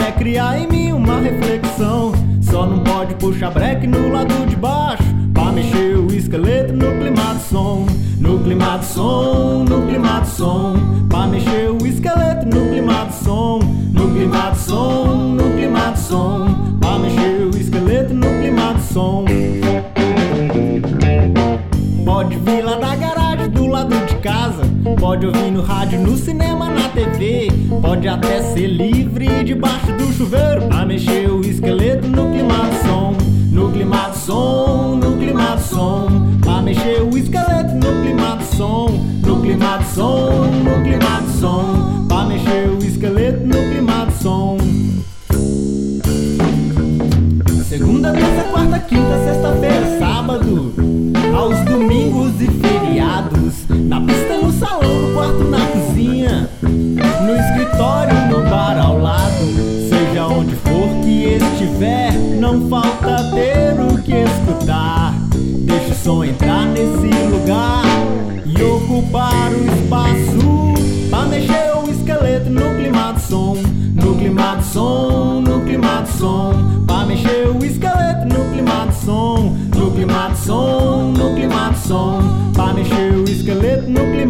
até criar em mim uma reflexão. Só não pode puxar breque no lado de baixo. Pra mexer o esqueleto no clima som. No clima som, no clima de som. Pra mexer o esqueleto no clima som. No clima som, no clima de som. Pra mexer o esqueleto no clima som. Pode ouvir no rádio, no cinema, na TV. Pode até ser livre debaixo do chuveiro. Pra mexer o esqueleto no clima de som. No escritório, no bar ao lado. Seja onde for que estiver, não falta ter o que escutar. Deixa o som entrar nesse lugar e ocupar o espaço. Pra mexer o esqueleto no clima som. No clima som, no clima de som. Pra mexer o esqueleto no clima som. No clima som, no clima de som. Pra mexer o esqueleto no clima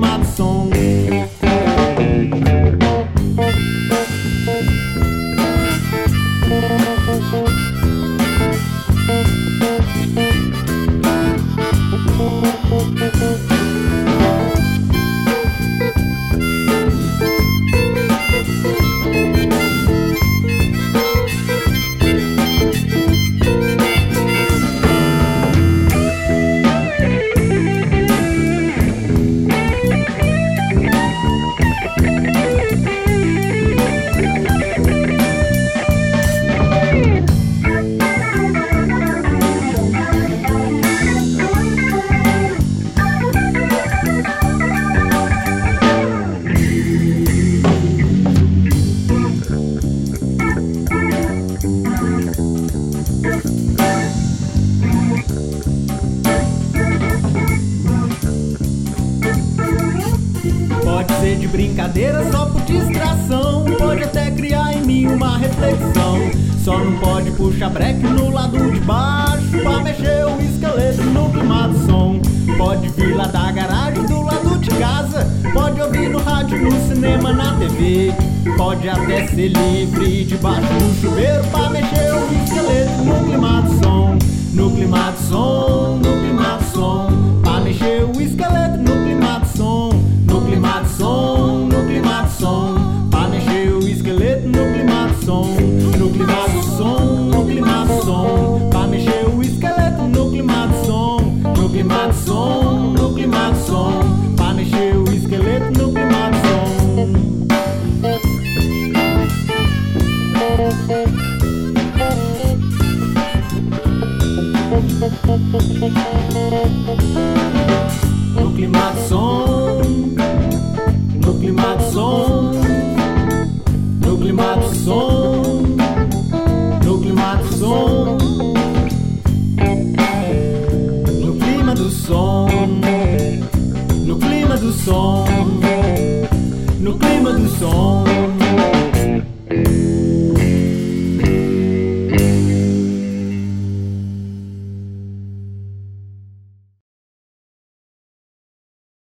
Pode ser de brincadeira, só por distração. Pode até criar em mim uma reflexão. Só não pode puxar breque no lado de baixo. Pra mexer o esqueleto no clima de som. Pode vir lá da garagem do lado de casa. Pode ouvir no rádio, no cinema, na TV. Pode até ser livre debaixo do chuveiro. Pra mexer o esqueleto no clima de som. No clima de som, no clima clima de som, no clima som. Pra mexer o esqueleto no clima som. No clima som,